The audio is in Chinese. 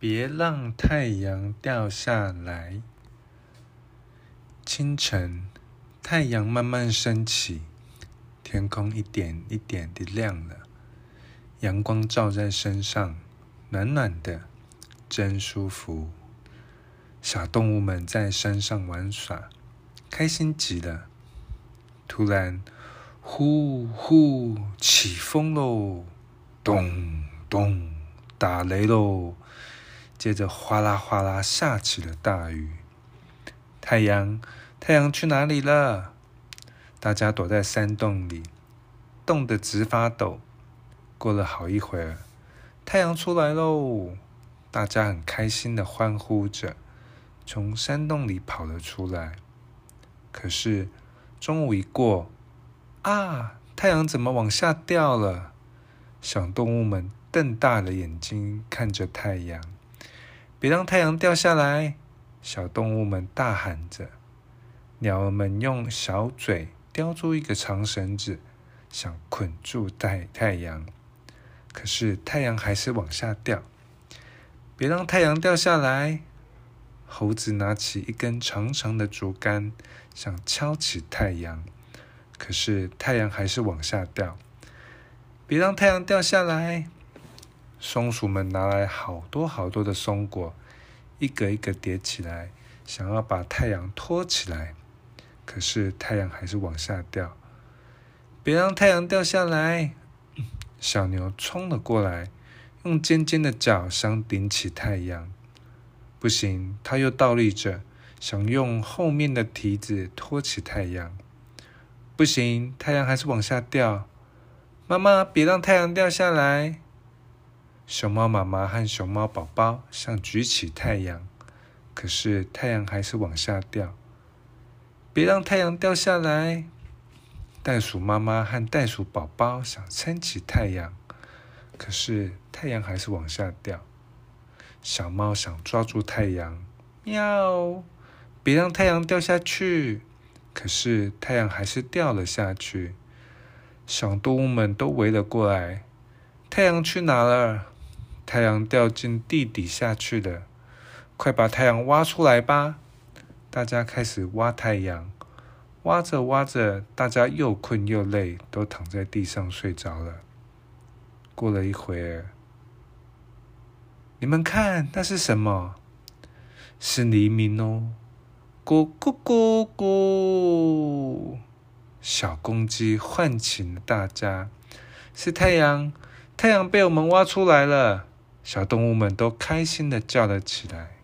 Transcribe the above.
别让太阳掉下来。清晨，太阳慢慢升起，天空一点一点的亮了，阳光照在身上，暖暖的，真舒服。小动物们在山上玩耍，开心极了。突然，呼呼起风喽，咚咚打雷喽。接着哗啦哗啦下起了大雨，太阳，太阳去哪里了？大家躲在山洞里，冻得直发抖。过了好一会儿，太阳出来喽，大家很开心的欢呼着，从山洞里跑了出来。可是中午一过，啊，太阳怎么往下掉了？小动物们瞪大了眼睛看着太阳。别让太阳掉下来！小动物们大喊着。鸟儿们用小嘴叼住一个长绳子，想捆住太太阳。可是太阳还是往下掉。别让太阳掉下来！猴子拿起一根长长的竹竿，想敲起太阳。可是太阳还是往下掉。别让太阳掉下来！松鼠们拿来好多好多的松果，一个一个叠起来，想要把太阳托起来。可是太阳还是往下掉。别让太阳掉下来！小牛冲了过来，用尖尖的角想顶起太阳。不行，它又倒立着，想用后面的蹄子托起太阳。不行，太阳还是往下掉。妈妈，别让太阳掉下来！熊猫妈妈和熊猫宝宝想举起太阳，可是太阳还是往下掉。别让太阳掉下来！袋鼠妈妈和袋鼠宝宝想撑起太阳，可是太阳还是往下掉。小猫想抓住太阳，喵！别让太阳掉下去！可是太阳还是掉了下去。小动物们都围了过来，太阳去哪了？太阳掉进地底下去了，快把太阳挖出来吧！大家开始挖太阳，挖着挖着，大家又困又累，都躺在地上睡着了。过了一会儿，你们看那是什么？是黎明哦！咕咕咕咕，小公鸡唤醒大家。是太阳，太阳被我们挖出来了。小动物们都开心地叫了起来。